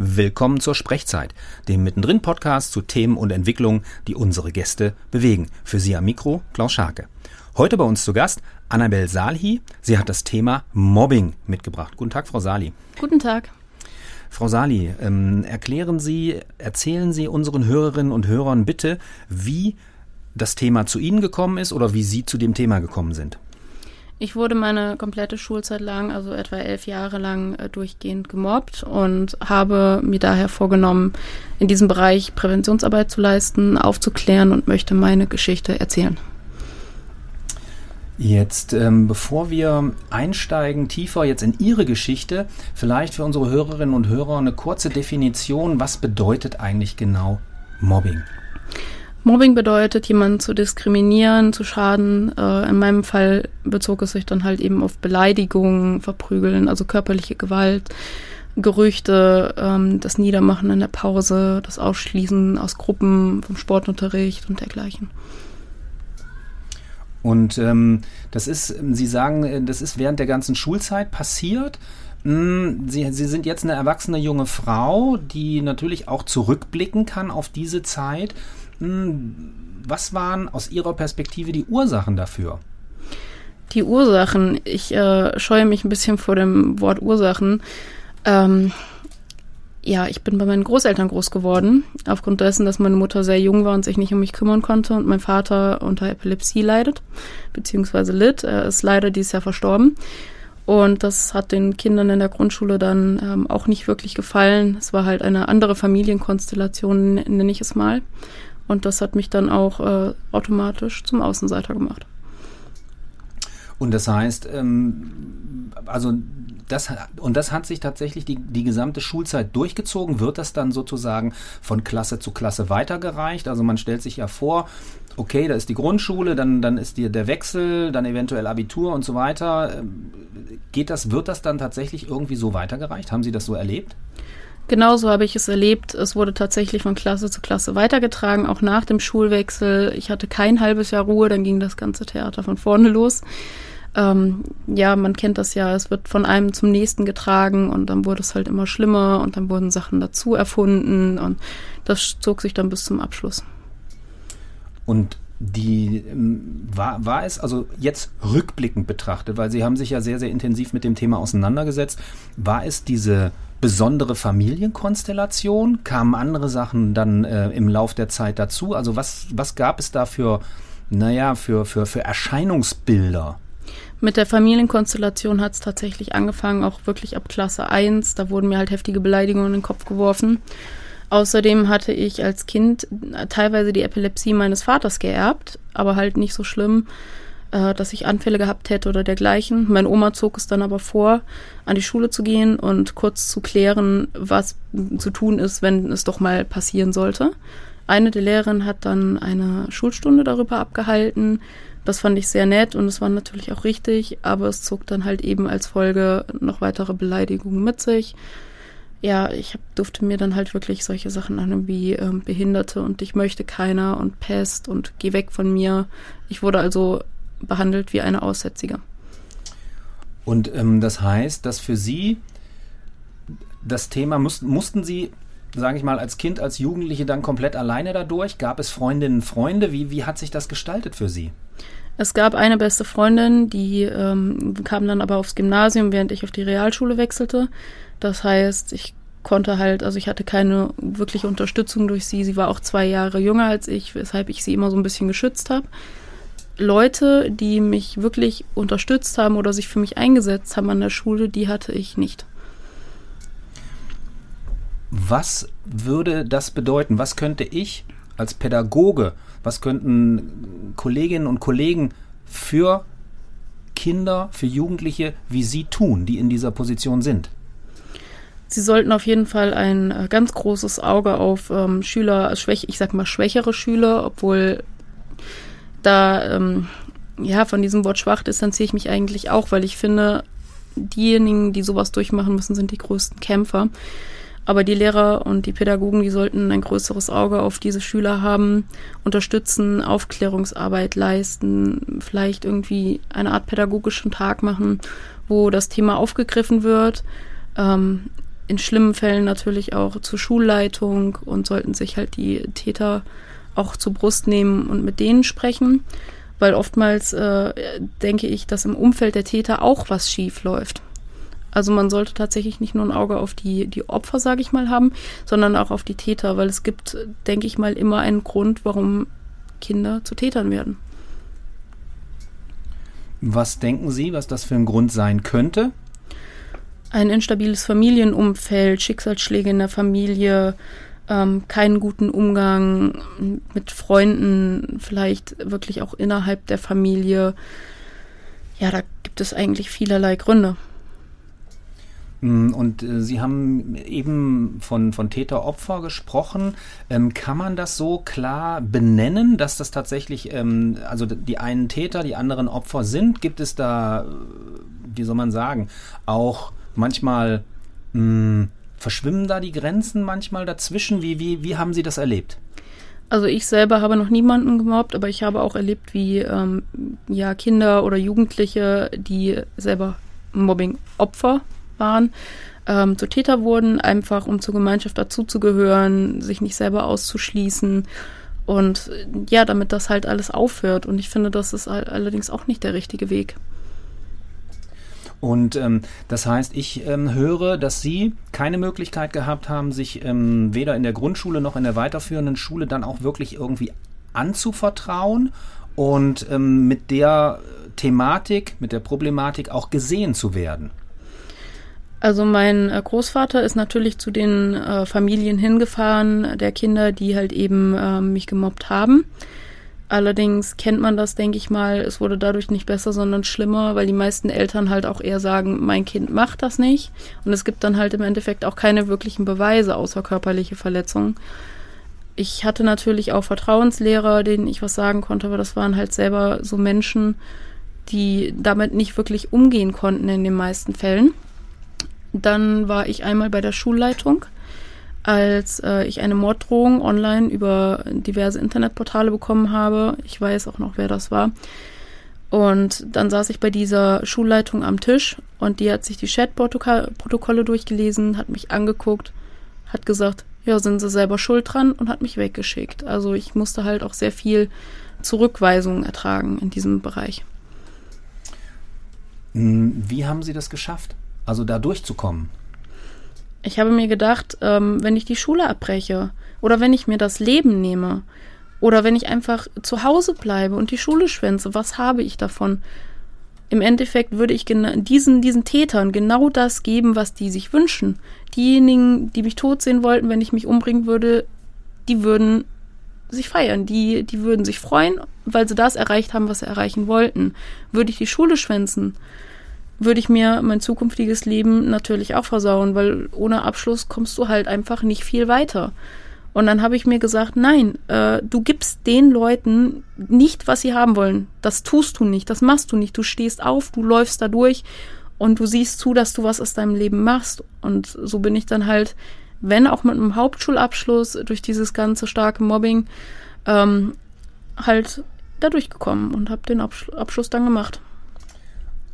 Willkommen zur Sprechzeit, dem mittendrin Podcast zu Themen und Entwicklungen, die unsere Gäste bewegen. Für Sie am Mikro Klaus Scharke. Heute bei uns zu Gast Annabel Salhi. Sie hat das Thema Mobbing mitgebracht. Guten Tag, Frau Sali. Guten Tag. Frau Sali, ähm, erklären Sie, erzählen Sie unseren Hörerinnen und Hörern bitte, wie das Thema zu Ihnen gekommen ist oder wie Sie zu dem Thema gekommen sind. Ich wurde meine komplette Schulzeit lang, also etwa elf Jahre lang, äh, durchgehend gemobbt und habe mir daher vorgenommen, in diesem Bereich Präventionsarbeit zu leisten, aufzuklären und möchte meine Geschichte erzählen. Jetzt, ähm, bevor wir einsteigen tiefer jetzt in Ihre Geschichte, vielleicht für unsere Hörerinnen und Hörer eine kurze Definition, was bedeutet eigentlich genau Mobbing? Mobbing bedeutet, jemanden zu diskriminieren, zu schaden. Äh, in meinem Fall bezog es sich dann halt eben auf Beleidigungen, Verprügeln, also körperliche Gewalt, Gerüchte, ähm, das Niedermachen in der Pause, das Ausschließen aus Gruppen vom Sportunterricht und dergleichen. Und ähm, das ist, Sie sagen, das ist während der ganzen Schulzeit passiert. Hm, Sie, Sie sind jetzt eine erwachsene junge Frau, die natürlich auch zurückblicken kann auf diese Zeit. Was waren aus Ihrer Perspektive die Ursachen dafür? Die Ursachen, ich äh, scheue mich ein bisschen vor dem Wort Ursachen. Ähm, ja, ich bin bei meinen Großeltern groß geworden, aufgrund dessen, dass meine Mutter sehr jung war und sich nicht um mich kümmern konnte und mein Vater unter Epilepsie leidet, beziehungsweise litt. Er ist leider dieses Jahr verstorben. Und das hat den Kindern in der Grundschule dann ähm, auch nicht wirklich gefallen. Es war halt eine andere Familienkonstellation, nenne ich es mal. Und das hat mich dann auch äh, automatisch zum Außenseiter gemacht. Und das heißt, ähm, also das, und das hat sich tatsächlich die, die gesamte Schulzeit durchgezogen. Wird das dann sozusagen von Klasse zu Klasse weitergereicht? Also man stellt sich ja vor, okay, da ist die Grundschule, dann, dann ist die, der Wechsel, dann eventuell Abitur und so weiter. Ähm, geht das, wird das dann tatsächlich irgendwie so weitergereicht? Haben Sie das so erlebt? Genauso habe ich es erlebt. Es wurde tatsächlich von Klasse zu Klasse weitergetragen, auch nach dem Schulwechsel. Ich hatte kein halbes Jahr Ruhe, dann ging das ganze Theater von vorne los. Ähm, ja, man kennt das ja, es wird von einem zum nächsten getragen und dann wurde es halt immer schlimmer und dann wurden Sachen dazu erfunden und das zog sich dann bis zum Abschluss. Und die ähm, war, war es also jetzt rückblickend betrachtet, weil Sie haben sich ja sehr, sehr intensiv mit dem Thema auseinandergesetzt, war es diese besondere Familienkonstellation? Kamen andere Sachen dann äh, im Lauf der Zeit dazu? Also was, was gab es da für, naja, für, für, für Erscheinungsbilder? Mit der Familienkonstellation hat es tatsächlich angefangen, auch wirklich ab Klasse 1. Da wurden mir halt heftige Beleidigungen in den Kopf geworfen. Außerdem hatte ich als Kind teilweise die Epilepsie meines Vaters geerbt, aber halt nicht so schlimm äh, dass ich Anfälle gehabt hätte oder dergleichen. Meine Oma zog es dann aber vor, an die Schule zu gehen und kurz zu klären, was zu tun ist, wenn es doch mal passieren sollte. Eine der Lehrerinnen hat dann eine Schulstunde darüber abgehalten. Das fand ich sehr nett und es war natürlich auch richtig, aber es zog dann halt eben als Folge noch weitere Beleidigungen mit sich. Ja, ich hab, durfte mir dann halt wirklich solche Sachen an wie ähm, Behinderte und ich möchte keiner und Pest und geh weg von mir. Ich wurde also behandelt wie eine Aussätzige. Und ähm, das heißt, dass für Sie das Thema mussten, mussten Sie, sage ich mal, als Kind, als Jugendliche dann komplett alleine dadurch? Gab es Freundinnen, Freunde? Wie, wie hat sich das gestaltet für Sie? Es gab eine beste Freundin, die ähm, kam dann aber aufs Gymnasium, während ich auf die Realschule wechselte. Das heißt, ich konnte halt, also ich hatte keine wirkliche Unterstützung durch sie. Sie war auch zwei Jahre jünger als ich, weshalb ich sie immer so ein bisschen geschützt habe. Leute, die mich wirklich unterstützt haben oder sich für mich eingesetzt haben an der Schule, die hatte ich nicht. Was würde das bedeuten? Was könnte ich als Pädagoge, was könnten Kolleginnen und Kollegen für Kinder, für Jugendliche wie Sie tun, die in dieser Position sind? Sie sollten auf jeden Fall ein äh, ganz großes Auge auf ähm, Schüler, schwäch, ich sag mal schwächere Schüler, obwohl da, ähm, ja, von diesem Wort schwach distanziere ich mich eigentlich auch, weil ich finde, diejenigen, die sowas durchmachen müssen, sind die größten Kämpfer. Aber die Lehrer und die Pädagogen, die sollten ein größeres Auge auf diese Schüler haben, unterstützen, Aufklärungsarbeit leisten, vielleicht irgendwie eine Art pädagogischen Tag machen, wo das Thema aufgegriffen wird. Ähm, in schlimmen Fällen natürlich auch zur Schulleitung und sollten sich halt die Täter auch zur Brust nehmen und mit denen sprechen, weil oftmals äh, denke ich, dass im Umfeld der Täter auch was schief läuft. Also man sollte tatsächlich nicht nur ein Auge auf die, die Opfer, sage ich mal, haben, sondern auch auf die Täter, weil es gibt, denke ich mal, immer einen Grund, warum Kinder zu Tätern werden. Was denken Sie, was das für ein Grund sein könnte? Ein instabiles Familienumfeld, Schicksalsschläge in der Familie, ähm, keinen guten Umgang mit Freunden, vielleicht wirklich auch innerhalb der Familie. Ja, da gibt es eigentlich vielerlei Gründe. Mm, und äh, Sie haben eben von, von Täter-Opfer gesprochen. Ähm, kann man das so klar benennen, dass das tatsächlich, ähm, also die einen Täter, die anderen Opfer sind? Gibt es da, äh, wie soll man sagen, auch manchmal mh, mm, verschwimmen da die Grenzen manchmal dazwischen? Wie, wie, wie haben Sie das erlebt? Also ich selber habe noch niemanden gemobbt, aber ich habe auch erlebt, wie ähm, ja Kinder oder Jugendliche, die selber Mobbing-Opfer waren, ähm, zu Täter wurden, einfach um zur Gemeinschaft dazuzugehören, sich nicht selber auszuschließen und ja, damit das halt alles aufhört. Und ich finde, das ist allerdings auch nicht der richtige Weg. Und ähm, das heißt, ich ähm, höre, dass Sie keine Möglichkeit gehabt haben, sich ähm, weder in der Grundschule noch in der weiterführenden Schule dann auch wirklich irgendwie anzuvertrauen und ähm, mit der Thematik, mit der Problematik auch gesehen zu werden. Also mein äh, Großvater ist natürlich zu den äh, Familien hingefahren, der Kinder, die halt eben äh, mich gemobbt haben. Allerdings kennt man das, denke ich mal, es wurde dadurch nicht besser, sondern schlimmer, weil die meisten Eltern halt auch eher sagen, mein Kind macht das nicht. Und es gibt dann halt im Endeffekt auch keine wirklichen Beweise außer körperliche Verletzungen. Ich hatte natürlich auch Vertrauenslehrer, denen ich was sagen konnte, aber das waren halt selber so Menschen, die damit nicht wirklich umgehen konnten in den meisten Fällen. Dann war ich einmal bei der Schulleitung, als äh, ich eine Morddrohung online über diverse Internetportale bekommen habe. Ich weiß auch noch, wer das war. Und dann saß ich bei dieser Schulleitung am Tisch und die hat sich die Chatprotokolle durchgelesen, hat mich angeguckt, hat gesagt, ja, sind sie selber schuld dran und hat mich weggeschickt. Also ich musste halt auch sehr viel Zurückweisungen ertragen in diesem Bereich. Hm, wie haben Sie das geschafft? Also da durchzukommen. Ich habe mir gedacht, ähm, wenn ich die Schule abbreche oder wenn ich mir das Leben nehme oder wenn ich einfach zu Hause bleibe und die Schule schwänze, was habe ich davon? Im Endeffekt würde ich diesen, diesen Tätern genau das geben, was die sich wünschen. Diejenigen, die mich tot sehen wollten, wenn ich mich umbringen würde, die würden sich feiern, die, die würden sich freuen, weil sie das erreicht haben, was sie erreichen wollten. Würde ich die Schule schwänzen, würde ich mir mein zukünftiges Leben natürlich auch versauen, weil ohne Abschluss kommst du halt einfach nicht viel weiter. Und dann habe ich mir gesagt, nein, äh, du gibst den Leuten nicht, was sie haben wollen. Das tust du nicht, das machst du nicht. Du stehst auf, du läufst da durch und du siehst zu, dass du was aus deinem Leben machst. Und so bin ich dann halt, wenn auch mit einem Hauptschulabschluss durch dieses ganze starke Mobbing, ähm, halt da durchgekommen und habe den Absch Abschluss dann gemacht.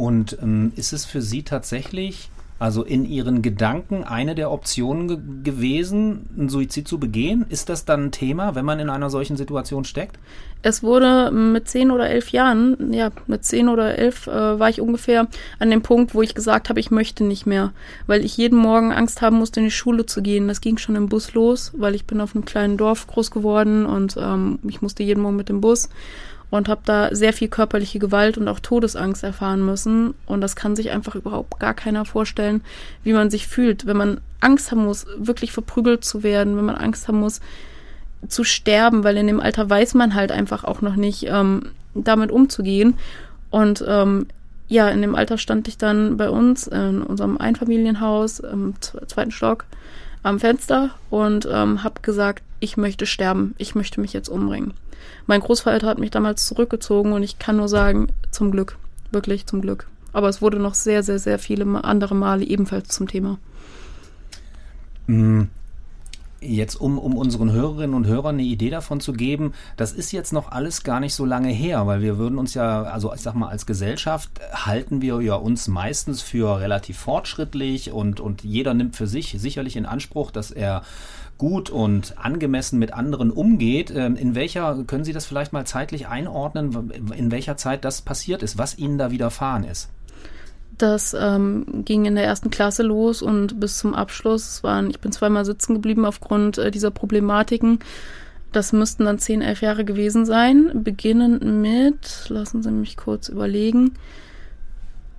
Und ähm, ist es für Sie tatsächlich, also in Ihren Gedanken, eine der Optionen ge gewesen, einen Suizid zu begehen? Ist das dann ein Thema, wenn man in einer solchen Situation steckt? Es wurde mit zehn oder elf Jahren, ja, mit zehn oder elf äh, war ich ungefähr an dem Punkt, wo ich gesagt habe, ich möchte nicht mehr, weil ich jeden Morgen Angst haben musste, in die Schule zu gehen. Das ging schon im Bus los, weil ich bin auf einem kleinen Dorf groß geworden und ähm, ich musste jeden Morgen mit dem Bus und habe da sehr viel körperliche Gewalt und auch Todesangst erfahren müssen. Und das kann sich einfach überhaupt gar keiner vorstellen, wie man sich fühlt, wenn man Angst haben muss, wirklich verprügelt zu werden, wenn man Angst haben muss, zu sterben, weil in dem Alter weiß man halt einfach auch noch nicht, ähm, damit umzugehen. Und ähm, ja, in dem Alter stand ich dann bei uns in unserem Einfamilienhaus im zweiten Stock am Fenster und ähm, habe gesagt, ich möchte sterben, ich möchte mich jetzt umbringen. Mein Großvater hat mich damals zurückgezogen und ich kann nur sagen, zum Glück, wirklich zum Glück. Aber es wurde noch sehr, sehr, sehr viele andere Male ebenfalls zum Thema. Mm, Jetzt, um, um unseren Hörerinnen und Hörern eine Idee davon zu geben, das ist jetzt noch alles gar nicht so lange her, weil wir würden uns ja, also ich sag mal, als Gesellschaft halten wir ja uns meistens für relativ fortschrittlich und, und jeder nimmt für sich sicherlich in Anspruch, dass er gut und angemessen mit anderen umgeht. Ähm, in welcher, können Sie das vielleicht mal zeitlich einordnen, in welcher Zeit das passiert ist, was Ihnen da widerfahren ist? Das ähm, ging in der ersten Klasse los und bis zum Abschluss. Waren, ich bin zweimal sitzen geblieben aufgrund äh, dieser Problematiken. Das müssten dann zehn, elf Jahre gewesen sein. Beginnend mit, lassen Sie mich kurz überlegen,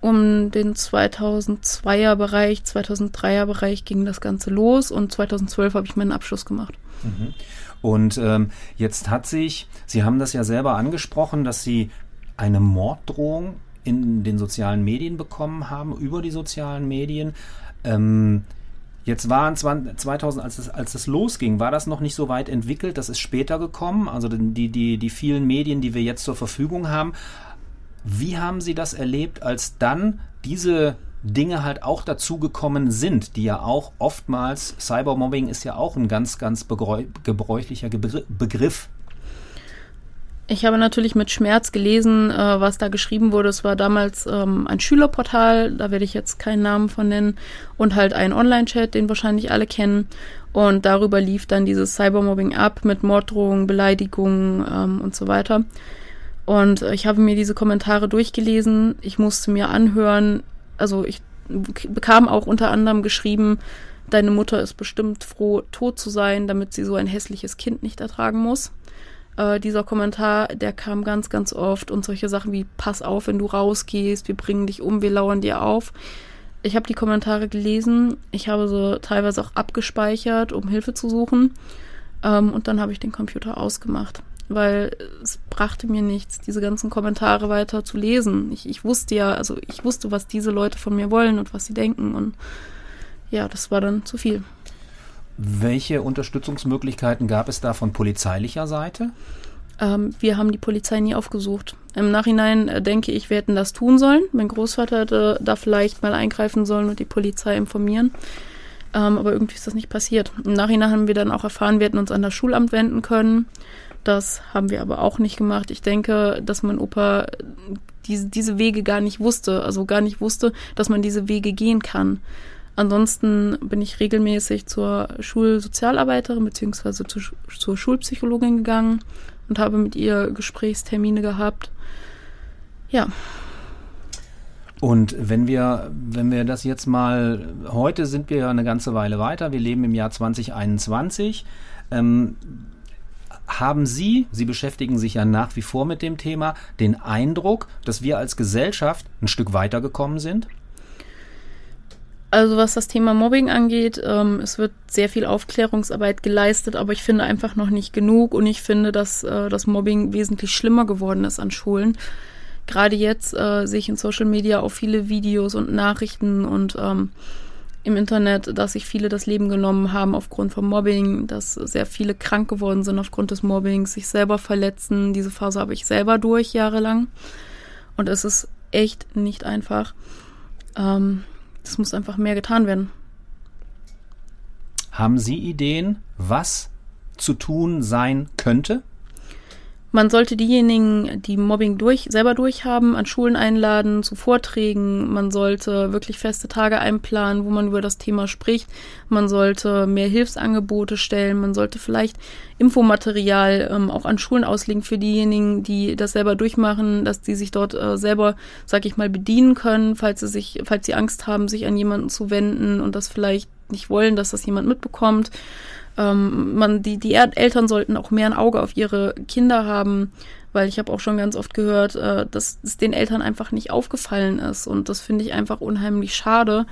um den 2002er Bereich, 2003er Bereich ging das Ganze los und 2012 habe ich meinen Abschluss gemacht. Mhm. Und ähm, jetzt hat sich, Sie haben das ja selber angesprochen, dass Sie eine Morddrohung in den sozialen Medien bekommen haben, über die sozialen Medien. Ähm, Jetzt waren 2000, als es, als es losging, war das noch nicht so weit entwickelt. Das ist später gekommen. Also die, die, die vielen Medien, die wir jetzt zur Verfügung haben, wie haben Sie das erlebt, als dann diese Dinge halt auch dazugekommen sind, die ja auch oftmals, Cybermobbing ist ja auch ein ganz, ganz gebräuchlicher Begriff. Ich habe natürlich mit Schmerz gelesen, äh, was da geschrieben wurde. Es war damals ähm, ein Schülerportal, da werde ich jetzt keinen Namen von nennen, und halt ein Online-Chat, den wahrscheinlich alle kennen. Und darüber lief dann dieses Cybermobbing ab mit Morddrohungen, Beleidigungen ähm, und so weiter. Und ich habe mir diese Kommentare durchgelesen. Ich musste mir anhören, also ich bekam auch unter anderem geschrieben, deine Mutter ist bestimmt froh, tot zu sein, damit sie so ein hässliches Kind nicht ertragen muss. Äh, dieser Kommentar, der kam ganz, ganz oft und solche Sachen wie, pass auf, wenn du rausgehst, wir bringen dich um, wir lauern dir auf. Ich habe die Kommentare gelesen, ich habe sie teilweise auch abgespeichert, um Hilfe zu suchen. Ähm, und dann habe ich den Computer ausgemacht weil es brachte mir nichts, diese ganzen Kommentare weiter zu lesen. Ich, ich wusste ja, also ich wusste, was diese Leute von mir wollen und was sie denken und ja, das war dann zu viel. Welche Unterstützungsmöglichkeiten gab es da von polizeilicher Seite? Ähm, wir haben die Polizei nie aufgesucht. Im Nachhinein äh, denke ich, wir hätten das tun sollen. Mein Großvater hätte da vielleicht mal eingreifen sollen und die Polizei informieren. Ähm, aber irgendwie ist das nicht passiert. Im Nachhinein haben wir dann auch erfahren, wir hätten uns an das Schulamt wenden können. Das haben wir aber auch nicht gemacht. Ich denke, dass mein Opa diese, diese Wege gar nicht wusste, also gar nicht wusste, dass man diese Wege gehen kann. Ansonsten bin ich regelmäßig zur Schulsozialarbeiterin bzw. Zu, zur Schulpsychologin gegangen und habe mit ihr Gesprächstermine gehabt. Ja. Und wenn wir, wenn wir das jetzt mal, heute sind wir ja eine ganze Weile weiter, wir leben im Jahr 2021. Ähm, haben Sie, Sie beschäftigen sich ja nach wie vor mit dem Thema, den Eindruck, dass wir als Gesellschaft ein Stück weitergekommen sind? Also was das Thema Mobbing angeht, ähm, es wird sehr viel Aufklärungsarbeit geleistet, aber ich finde einfach noch nicht genug und ich finde, dass äh, das Mobbing wesentlich schlimmer geworden ist an Schulen. Gerade jetzt äh, sehe ich in Social Media auch viele Videos und Nachrichten und ähm, im Internet, dass sich viele das Leben genommen haben aufgrund von Mobbing, dass sehr viele krank geworden sind aufgrund des Mobbings, sich selber verletzen. Diese Phase habe ich selber durch jahrelang. Und es ist echt nicht einfach. Ähm, es muss einfach mehr getan werden. Haben Sie Ideen, was zu tun sein könnte? Man sollte diejenigen, die Mobbing durch, selber durchhaben, an Schulen einladen, zu Vorträgen. Man sollte wirklich feste Tage einplanen, wo man über das Thema spricht. Man sollte mehr Hilfsangebote stellen. Man sollte vielleicht Infomaterial ähm, auch an Schulen auslegen für diejenigen, die das selber durchmachen, dass die sich dort äh, selber, sag ich mal, bedienen können, falls sie sich, falls sie Angst haben, sich an jemanden zu wenden und das vielleicht nicht wollen, dass das jemand mitbekommt. Ähm, man, die, die Eltern sollten auch mehr ein Auge auf ihre Kinder haben, weil ich habe auch schon ganz oft gehört, äh, dass es den Eltern einfach nicht aufgefallen ist. Und das finde ich einfach unheimlich schade,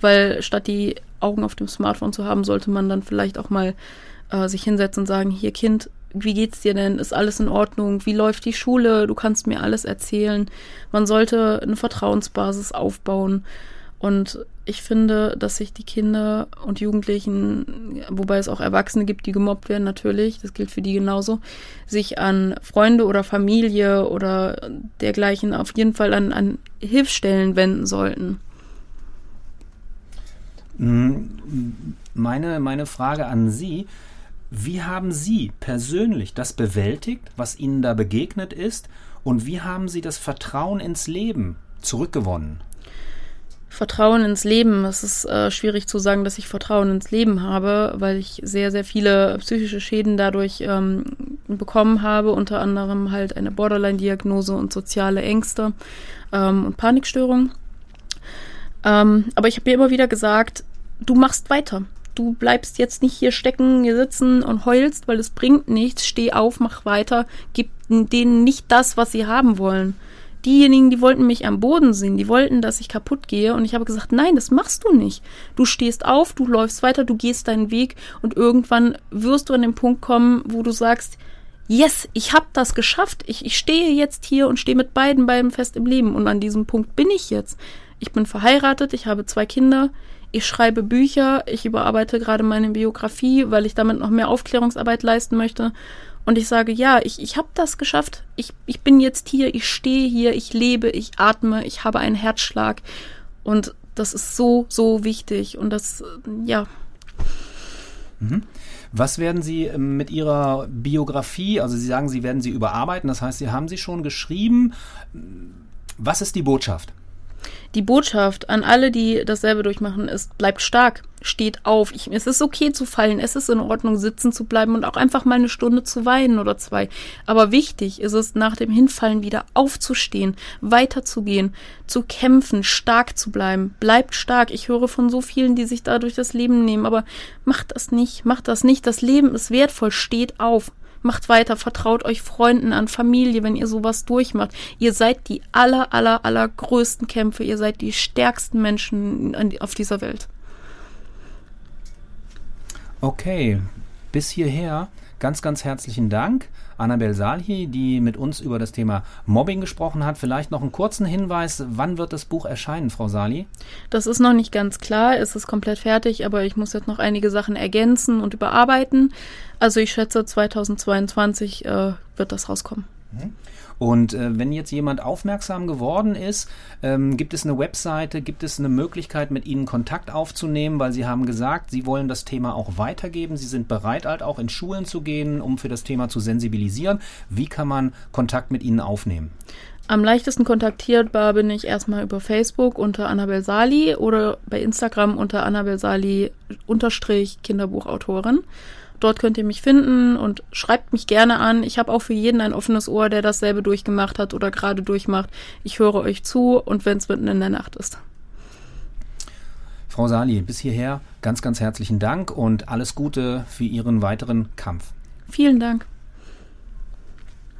weil statt die Augen auf dem Smartphone zu haben, sollte man dann vielleicht auch mal äh, sich hinsetzen und sagen, hier Kind, wie geht's dir denn? Ist alles in Ordnung? Wie läuft die Schule? Du kannst mir alles erzählen. Man sollte eine Vertrauensbasis aufbauen. Und ich finde, dass sich die Kinder und Jugendlichen, wobei es auch Erwachsene gibt, die gemobbt werden, natürlich, das gilt für die genauso, sich an Freunde oder Familie oder dergleichen auf jeden Fall an, an Hilfsstellen wenden sollten. Hm, meine, meine Frage an Sie, wie haben Sie persönlich das bewältigt, was Ihnen da begegnet ist? Und wie haben Sie das Vertrauen ins Leben zurückgewonnen? Vertrauen ins Leben. Es ist äh, schwierig zu sagen, dass ich Vertrauen ins Leben habe, weil ich sehr, sehr viele psychische Schäden dadurch ähm, bekommen habe, unter anderem halt eine Borderline-Diagnose und soziale Ängste ähm, und Panikstörungen. Ähm, aber ich habe mir immer wieder gesagt, du machst weiter. Du bleibst jetzt nicht hier stecken, hier sitzen und heulst, weil es bringt nichts. Steh auf, mach weiter, gib denen nicht das, was sie haben wollen diejenigen, die wollten mich am Boden sehen, die wollten, dass ich kaputt gehe. Und ich habe gesagt, nein, das machst du nicht. Du stehst auf, du läufst weiter, du gehst deinen Weg und irgendwann wirst du an den Punkt kommen, wo du sagst, yes, ich habe das geschafft. Ich, ich stehe jetzt hier und stehe mit beiden Beinen fest im Leben. Und an diesem Punkt bin ich jetzt. Ich bin verheiratet, ich habe zwei Kinder, ich schreibe Bücher, ich überarbeite gerade meine Biografie, weil ich damit noch mehr Aufklärungsarbeit leisten möchte. Und ich sage, ja, ich, ich habe das geschafft. Ich, ich bin jetzt hier, ich stehe hier, ich lebe, ich atme, ich habe einen Herzschlag. Und das ist so, so wichtig. Und das, ja. Mhm. Was werden Sie ähm, mit Ihrer Biografie, also Sie sagen, Sie werden sie überarbeiten, das heißt, Sie haben sie schon geschrieben. Was ist die Botschaft? Die Botschaft an alle, die dasselbe durchmachen, ist, bleibt stark, steht auf. Ich, es ist okay zu fallen, es ist in Ordnung, sitzen zu bleiben und auch einfach mal eine Stunde zu weinen oder zwei. Aber wichtig ist es, nach dem Hinfallen wieder aufzustehen, weiterzugehen, zu kämpfen, stark zu bleiben. Bleibt stark. Ich höre von so vielen, die sich dadurch das Leben nehmen, aber macht das nicht, macht das nicht. Das Leben ist wertvoll, steht auf macht weiter, vertraut euch Freunden an, Familie, wenn ihr sowas durchmacht. Ihr seid die aller, aller, aller größten Kämpfe. Ihr seid die stärksten Menschen auf dieser Welt. Okay, bis hierher ganz, ganz herzlichen Dank. Annabel Salhi, die mit uns über das Thema Mobbing gesprochen hat. Vielleicht noch einen kurzen Hinweis, wann wird das Buch erscheinen, Frau Sali? Das ist noch nicht ganz klar, es ist komplett fertig, aber ich muss jetzt noch einige Sachen ergänzen und überarbeiten. Also ich schätze, 2022 äh, wird das rauskommen. Und äh, wenn jetzt jemand aufmerksam geworden ist, ähm, gibt es eine Webseite, gibt es eine Möglichkeit, mit Ihnen Kontakt aufzunehmen, weil Sie haben gesagt, Sie wollen das Thema auch weitergeben. Sie sind bereit, halt auch in Schulen zu gehen, um für das Thema zu sensibilisieren. Wie kann man Kontakt mit Ihnen aufnehmen? Am leichtesten kontaktierbar bin ich erstmal über Facebook unter Annabel Sali oder bei Instagram unter Annabel Sali unterstrich Kinderbuchautorin. Dort könnt ihr mich finden und schreibt mich gerne an. Ich habe auch für jeden ein offenes Ohr, der dasselbe durchgemacht hat oder gerade durchmacht. Ich höre euch zu und wenn es mitten in der Nacht ist. Frau Sali, bis hierher ganz, ganz herzlichen Dank und alles Gute für Ihren weiteren Kampf. Vielen Dank.